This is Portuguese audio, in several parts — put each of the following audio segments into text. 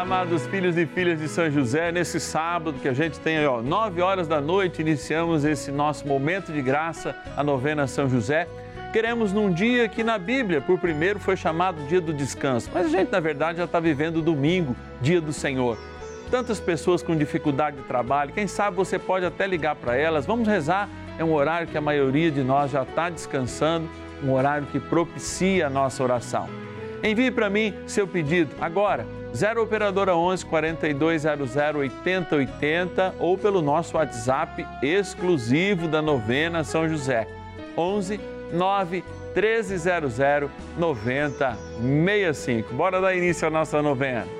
Amados filhos e filhas de São José. Nesse sábado que a gente tem, ó, 9 horas da noite, iniciamos esse nosso momento de graça, a novena São José. Queremos num dia que na Bíblia, por primeiro, foi chamado dia do descanso, mas a gente, na verdade, já está vivendo domingo, dia do Senhor. Tantas pessoas com dificuldade de trabalho, quem sabe você pode até ligar para elas. Vamos rezar, é um horário que a maioria de nós já está descansando, um horário que propicia a nossa oração. Envie para mim seu pedido agora 0 Operadora 11 4200 8080 ou pelo nosso WhatsApp exclusivo da novena São José. 11 9 1300 9065. Bora dar início à nossa novena.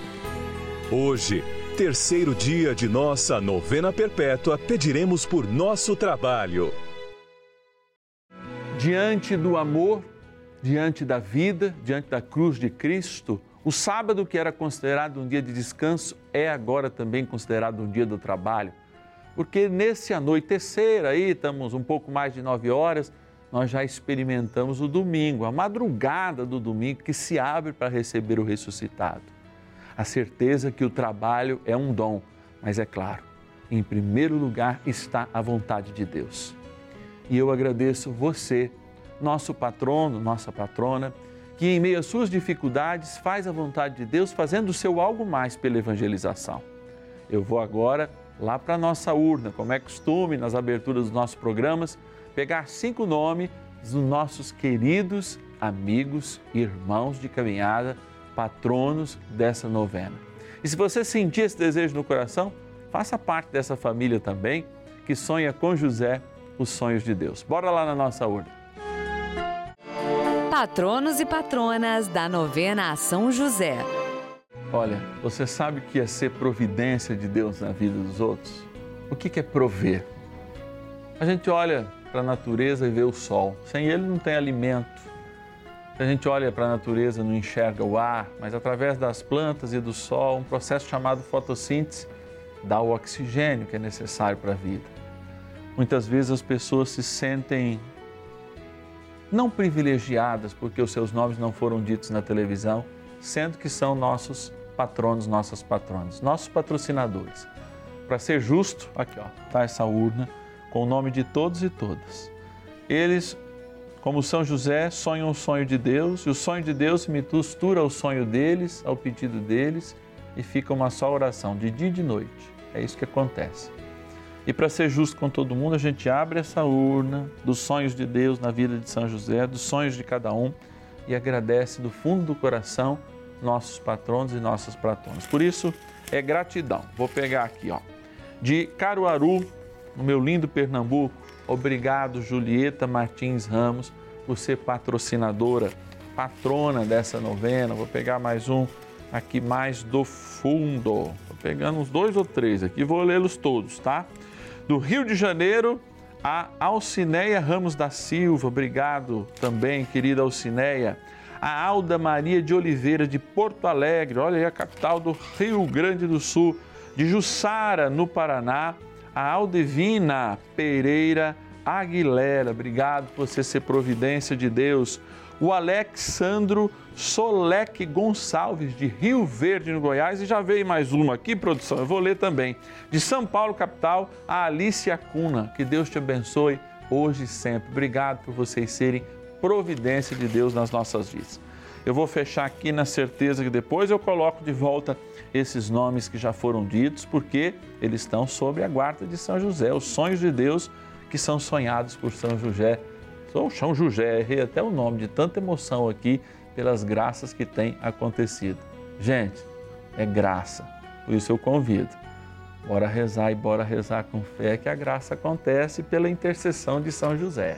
Hoje, terceiro dia de nossa novena perpétua, pediremos por nosso trabalho. Diante do amor, diante da vida, diante da cruz de Cristo, o sábado, que era considerado um dia de descanso, é agora também considerado um dia do trabalho. Porque nesse anoitecer aí, estamos um pouco mais de nove horas, nós já experimentamos o domingo, a madrugada do domingo que se abre para receber o ressuscitado. A certeza que o trabalho é um dom, mas é claro, em primeiro lugar está a vontade de Deus. E eu agradeço você, nosso patrono, nossa patrona, que em meio às suas dificuldades faz a vontade de Deus, fazendo o seu algo mais pela evangelização. Eu vou agora lá para a nossa urna, como é costume nas aberturas dos nossos programas, pegar cinco nomes dos nossos queridos amigos, irmãos de caminhada, patronos dessa novena. E se você sentir esse desejo no coração, faça parte dessa família também que sonha com José os sonhos de Deus. Bora lá na nossa urna. Patronos e patronas da novena a São José. Olha, você sabe o que é ser providência de Deus na vida dos outros? O que é prover? A gente olha para a natureza e vê o sol. Sem ele não tem alimento. A gente olha para a natureza não enxerga o ar, mas através das plantas e do sol, um processo chamado fotossíntese dá o oxigênio que é necessário para a vida. Muitas vezes as pessoas se sentem não privilegiadas porque os seus nomes não foram ditos na televisão, sendo que são nossos patronos, nossas patronas, nossos patrocinadores. Para ser justo, aqui ó, tá essa urna com o nome de todos e todas. Eles, como São José, sonham o sonho de Deus e o sonho de Deus se mistura ao sonho deles, ao pedido deles e fica uma só oração de dia e de noite. É isso que acontece. E para ser justo com todo mundo, a gente abre essa urna dos sonhos de Deus na vida de São José, dos sonhos de cada um e agradece do fundo do coração nossos patronos e nossas patronas. Por isso, é gratidão. Vou pegar aqui, ó. De Caruaru, no meu lindo Pernambuco, obrigado Julieta Martins Ramos por ser patrocinadora, patrona dessa novena. Vou pegar mais um aqui mais do fundo. Estou pegando uns dois ou três aqui, vou lê-los todos, tá? Do Rio de Janeiro, a Alcineia Ramos da Silva, obrigado também, querida Alcineia. A Alda Maria de Oliveira, de Porto Alegre, olha aí a capital do Rio Grande do Sul. De Jussara, no Paraná, a Aldevina Pereira Aguilera, obrigado por você ser providência de Deus. O Alexandro Solek Gonçalves, de Rio Verde, no Goiás, e já veio mais uma aqui, produção, eu vou ler também. De São Paulo, capital, a Alicia Cuna, que Deus te abençoe hoje e sempre. Obrigado por vocês serem providência de Deus nas nossas vidas. Eu vou fechar aqui na certeza que depois eu coloco de volta esses nomes que já foram ditos, porque eles estão sob a guarda de São José, os sonhos de Deus que são sonhados por São José. Sou São José, errei até o nome de tanta emoção aqui pelas graças que têm acontecido. Gente, é graça, por isso eu convido. Bora rezar e bora rezar com fé que a graça acontece pela intercessão de São José.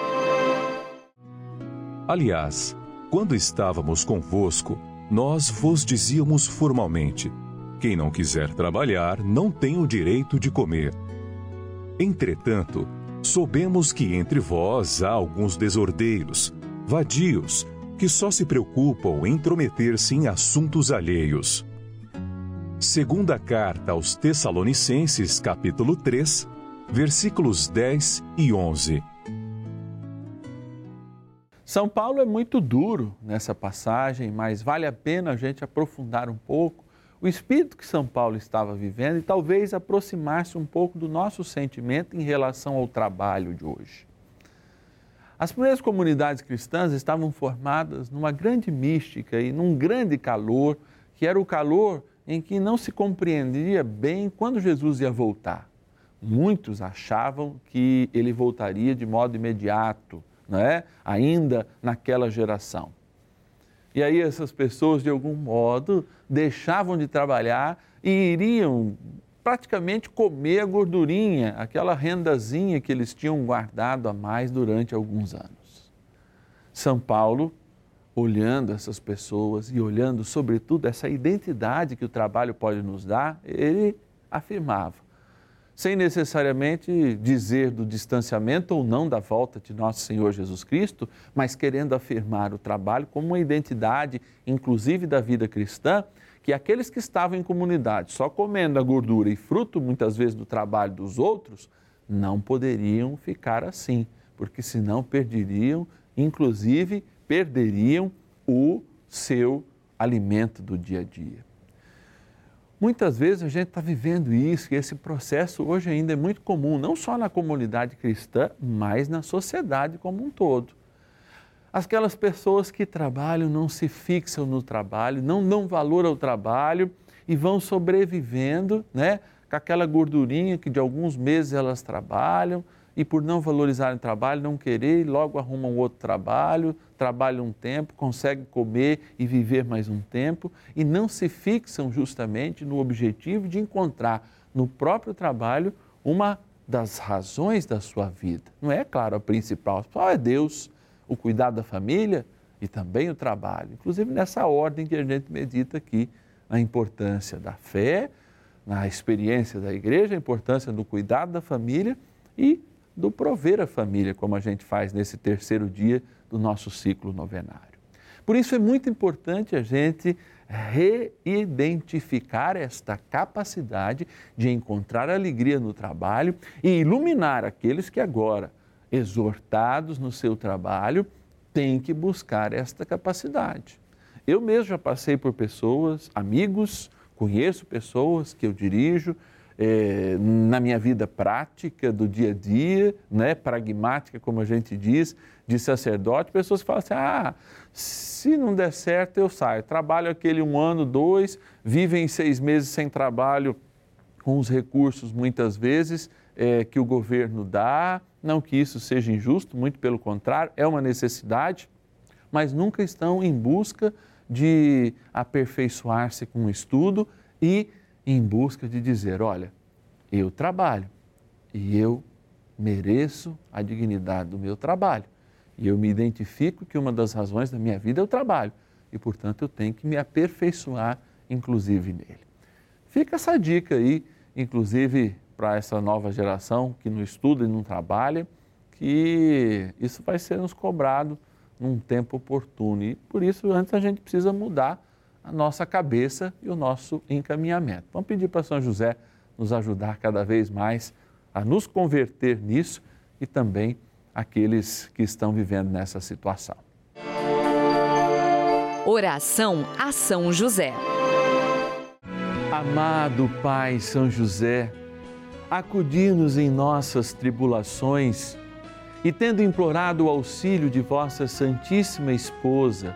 Aliás, quando estávamos convosco, nós vos dizíamos formalmente: quem não quiser trabalhar não tem o direito de comer. Entretanto, soubemos que entre vós há alguns desordeiros, vadios, que só se preocupam em intrometer-se em assuntos alheios. Segunda carta aos Tessalonicenses, capítulo 3, versículos 10 e 11. São Paulo é muito duro nessa passagem, mas vale a pena a gente aprofundar um pouco o espírito que São Paulo estava vivendo e talvez aproximar-se um pouco do nosso sentimento em relação ao trabalho de hoje. As primeiras comunidades cristãs estavam formadas numa grande mística e num grande calor, que era o calor em que não se compreendia bem quando Jesus ia voltar. Muitos achavam que ele voltaria de modo imediato, não é? ainda naquela geração. E aí essas pessoas, de algum modo, deixavam de trabalhar e iriam praticamente comer a gordurinha, aquela rendazinha que eles tinham guardado a mais durante alguns anos. São Paulo, olhando essas pessoas e olhando, sobretudo, essa identidade que o trabalho pode nos dar, ele afirmava, sem necessariamente dizer do distanciamento ou não da volta de nosso Senhor Jesus Cristo, mas querendo afirmar o trabalho como uma identidade, inclusive da vida cristã, que aqueles que estavam em comunidade só comendo a gordura e fruto muitas vezes do trabalho dos outros, não poderiam ficar assim, porque senão perderiam, inclusive perderiam o seu alimento do dia a dia. Muitas vezes a gente está vivendo isso e esse processo hoje ainda é muito comum, não só na comunidade cristã, mas na sociedade como um todo. Aquelas pessoas que trabalham não se fixam no trabalho, não dão valor ao trabalho e vão sobrevivendo, né? Com aquela gordurinha que de alguns meses elas trabalham e por não valorizarem o trabalho, não querer, logo arrumam outro trabalho, trabalham um tempo, conseguem comer e viver mais um tempo e não se fixam justamente no objetivo de encontrar no próprio trabalho uma das razões da sua vida. Não é, claro, a principal, a principal é Deus, o cuidado da família e também o trabalho. Inclusive nessa ordem que a gente medita aqui, a importância da fé, na experiência da igreja, a importância do cuidado da família e do prover a família, como a gente faz nesse terceiro dia do nosso ciclo novenário. Por isso é muito importante a gente reidentificar esta capacidade de encontrar alegria no trabalho e iluminar aqueles que agora, exortados no seu trabalho, têm que buscar esta capacidade. Eu mesmo já passei por pessoas, amigos, conheço pessoas que eu dirijo, é, na minha vida prática do dia a dia, né, pragmática, como a gente diz, de sacerdote, pessoas falam assim: ah, se não der certo, eu saio. Trabalho aquele um ano, dois, vivem seis meses sem trabalho, com os recursos muitas vezes é, que o governo dá. Não que isso seja injusto, muito pelo contrário, é uma necessidade, mas nunca estão em busca de aperfeiçoar-se com o estudo e em busca de dizer: olha, eu trabalho e eu mereço a dignidade do meu trabalho. E eu me identifico que uma das razões da minha vida é o trabalho e, portanto, eu tenho que me aperfeiçoar, inclusive nele. Fica essa dica aí, inclusive para essa nova geração que não estuda e não trabalha, que isso vai ser nos cobrado num tempo oportuno. E por isso, antes a gente precisa mudar a nossa cabeça e o nosso encaminhamento. Vamos pedir para São José nos ajudar cada vez mais a nos converter nisso e também aqueles que estão vivendo nessa situação. Oração a São José. Amado Pai São José, acudir-nos em nossas tribulações e, tendo implorado o auxílio de vossa Santíssima Esposa,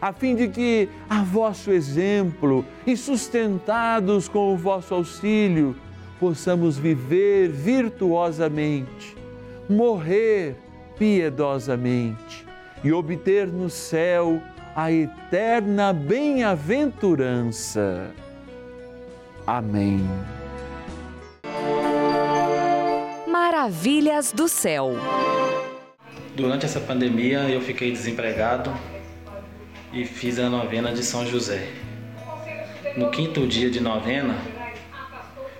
a fim de que, a vosso exemplo e sustentados com o vosso auxílio, possamos viver virtuosamente, morrer piedosamente e obter no céu a eterna bem-aventurança. Amém. Maravilhas do céu. Durante essa pandemia eu fiquei desempregado e fiz a novena de São José. No quinto dia de novena,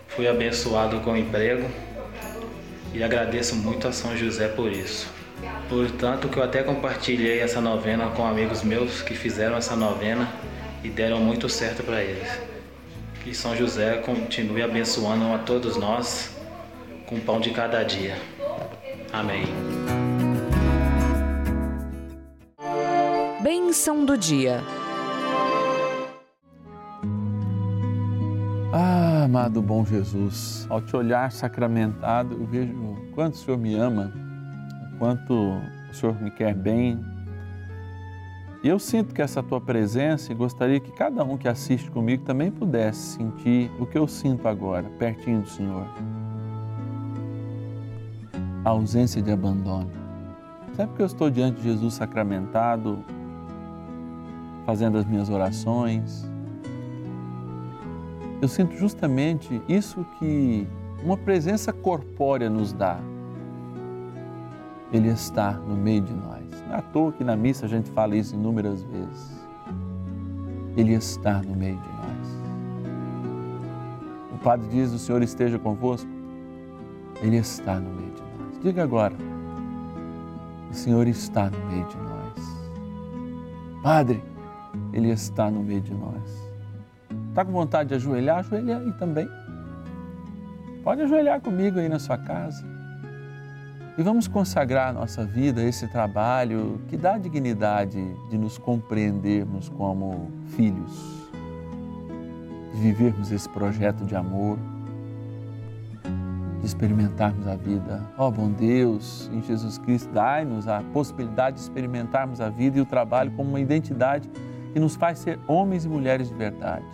fui abençoado com emprego e agradeço muito a São José por isso. Portanto, que eu até compartilhei essa novena com amigos meus que fizeram essa novena e deram muito certo para eles. Que São José continue abençoando a todos nós com o pão de cada dia. Amém. Bênção do dia. Ah, amado bom Jesus, ao te olhar sacramentado, eu vejo o quanto o Senhor me ama, o quanto o Senhor me quer bem. E eu sinto que essa tua presença e gostaria que cada um que assiste comigo também pudesse sentir o que eu sinto agora, pertinho do Senhor. A ausência de abandono. Sempre que eu estou diante de Jesus sacramentado, fazendo as minhas orações, eu sinto justamente isso que uma presença corpórea nos dá. Ele está no meio de nós. Não é à toa que na missa a gente fala isso inúmeras vezes. Ele está no meio de nós. O Padre diz: O Senhor esteja convosco. Ele está no meio de nós. Diga agora: O Senhor está no meio de nós. Padre, Ele está no meio de nós. Está com vontade de ajoelhar? Ajoelha aí também. Pode ajoelhar comigo aí na sua casa. E vamos consagrar a nossa vida a esse trabalho que dá a dignidade de nos compreendermos como filhos, de vivermos esse projeto de amor, de experimentarmos a vida. Ó oh, bom Deus, em Jesus Cristo, dai-nos a possibilidade de experimentarmos a vida e o trabalho como uma identidade que nos faz ser homens e mulheres de verdade.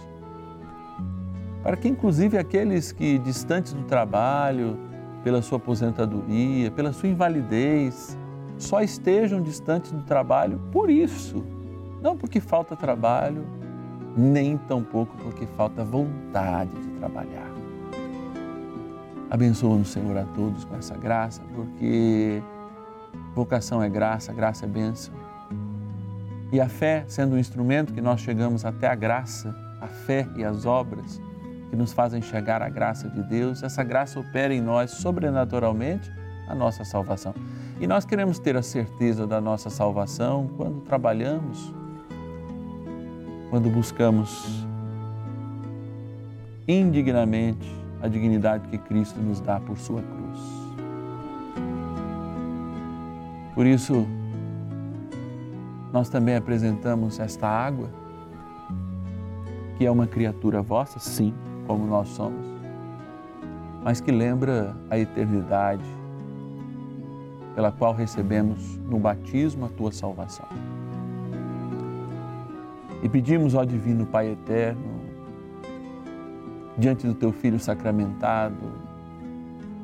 Para que, inclusive, aqueles que, distantes do trabalho, pela sua aposentadoria, pela sua invalidez, só estejam distantes do trabalho por isso. Não porque falta trabalho, nem tampouco porque falta vontade de trabalhar. Abençoa-nos, Senhor, a todos com essa graça, porque vocação é graça, graça é bênção. E a fé, sendo um instrumento que nós chegamos até a graça, a fé e as obras, que nos fazem chegar à graça de Deus, essa graça opera em nós sobrenaturalmente a nossa salvação. E nós queremos ter a certeza da nossa salvação quando trabalhamos, quando buscamos indignamente a dignidade que Cristo nos dá por sua cruz. Por isso, nós também apresentamos esta água, que é uma criatura vossa, sim, como nós somos, mas que lembra a eternidade pela qual recebemos no batismo a tua salvação. E pedimos ao Divino Pai Eterno, diante do teu Filho sacramentado,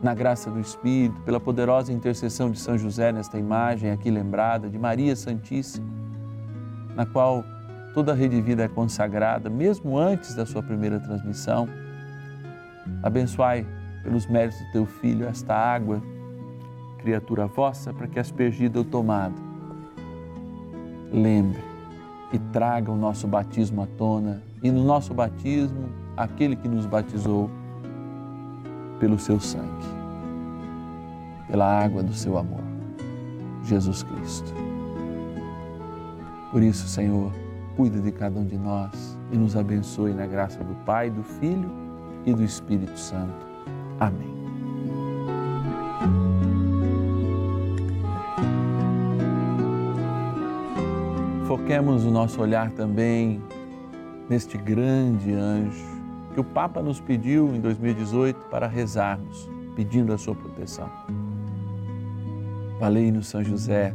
na graça do Espírito, pela poderosa intercessão de São José nesta imagem aqui lembrada, de Maria Santíssima, na qual toda a Rede Vida é consagrada, mesmo antes da sua primeira transmissão. Abençoai pelos méritos do teu Filho esta água, criatura vossa, para que aspergida ou tomada, lembre e traga o nosso batismo à tona e no nosso batismo aquele que nos batizou pelo seu sangue, pela água do seu amor, Jesus Cristo. Por isso, Senhor, cuida de cada um de nós e nos abençoe na graça do Pai, do Filho e do Espírito Santo. Amém. Foquemos o nosso olhar também neste grande anjo que o Papa nos pediu em 2018 para rezarmos, pedindo a sua proteção. Valei-nos, São José,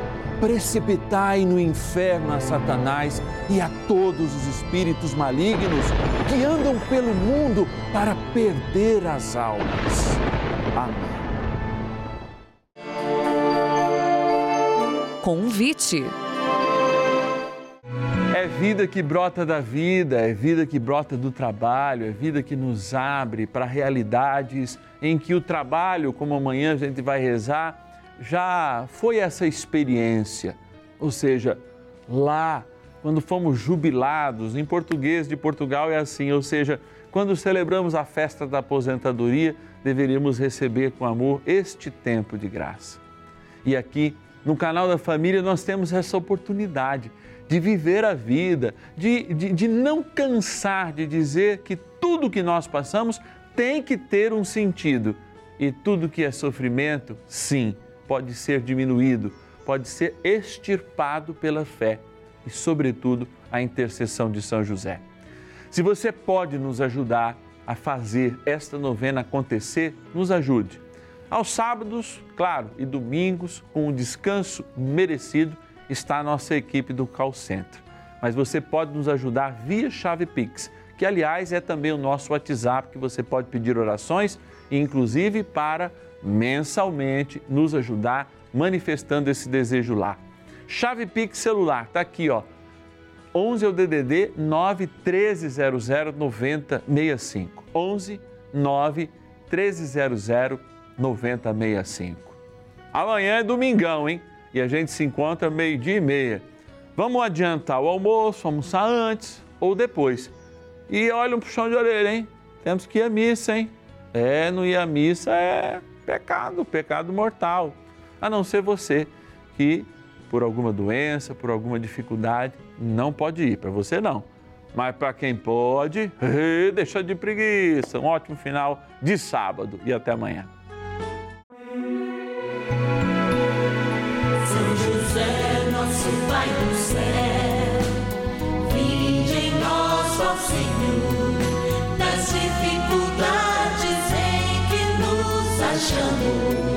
precipitai no inferno a Satanás e a todos os espíritos malignos que andam pelo mundo para perder as almas. Amém. Convite. É vida que brota da vida, é vida que brota do trabalho, é vida que nos abre para realidades em que o trabalho, como amanhã a gente vai rezar, já foi essa experiência. Ou seja, lá, quando fomos jubilados, em português de Portugal é assim, ou seja, quando celebramos a festa da aposentadoria, deveríamos receber com amor este tempo de graça. E aqui, no canal da família, nós temos essa oportunidade de viver a vida, de, de, de não cansar de dizer que tudo que nós passamos tem que ter um sentido. E tudo que é sofrimento, sim, pode ser diminuído, pode ser extirpado pela fé e, sobretudo, a intercessão de São José. Se você pode nos ajudar a fazer esta novena acontecer, nos ajude. Aos sábados, claro, e domingos, com um descanso merecido, está a nossa equipe do Call Center. Mas você pode nos ajudar via chave Pix, que aliás é também o nosso WhatsApp, que você pode pedir orações, inclusive para mensalmente nos ajudar manifestando esse desejo lá. Chave Pix celular, tá aqui, ó. 11 é o DDD 9 1300 9065. 11 9 1300 9065. Amanhã é domingão, hein? E a gente se encontra meio-dia e meia. Vamos adiantar o almoço, almoçar antes ou depois. E olha um puxão de orelha, hein? Temos que ir à missa, hein? É, não ir à missa é pecado, pecado mortal. A não ser você que, por alguma doença, por alguma dificuldade, não pode ir. Para você, não. Mas para quem pode, deixa de preguiça. Um ótimo final de sábado e até amanhã. Senhor, das dificuldades em que nos achamos.